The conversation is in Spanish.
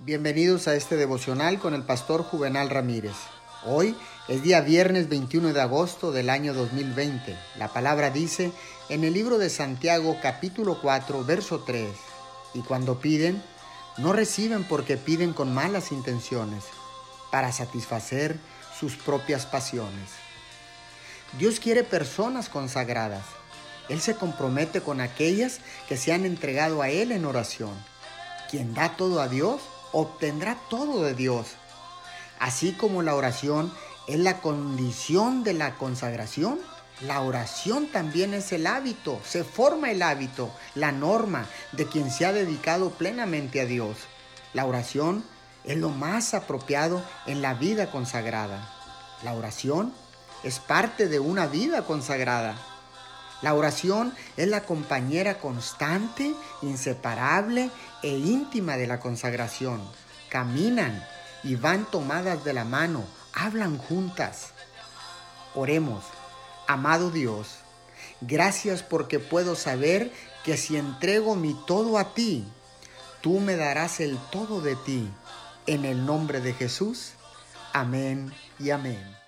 Bienvenidos a este devocional con el pastor Juvenal Ramírez. Hoy es día viernes 21 de agosto del año 2020. La palabra dice en el libro de Santiago capítulo 4 verso 3, y cuando piden, no reciben porque piden con malas intenciones, para satisfacer sus propias pasiones. Dios quiere personas consagradas. Él se compromete con aquellas que se han entregado a Él en oración. Quien da todo a Dios, obtendrá todo de Dios. Así como la oración es la condición de la consagración, la oración también es el hábito, se forma el hábito, la norma de quien se ha dedicado plenamente a Dios. La oración es lo más apropiado en la vida consagrada. La oración es parte de una vida consagrada. La oración es la compañera constante, inseparable e íntima de la consagración. Caminan y van tomadas de la mano, hablan juntas. Oremos, amado Dios, gracias porque puedo saber que si entrego mi todo a ti, tú me darás el todo de ti. En el nombre de Jesús. Amén y amén.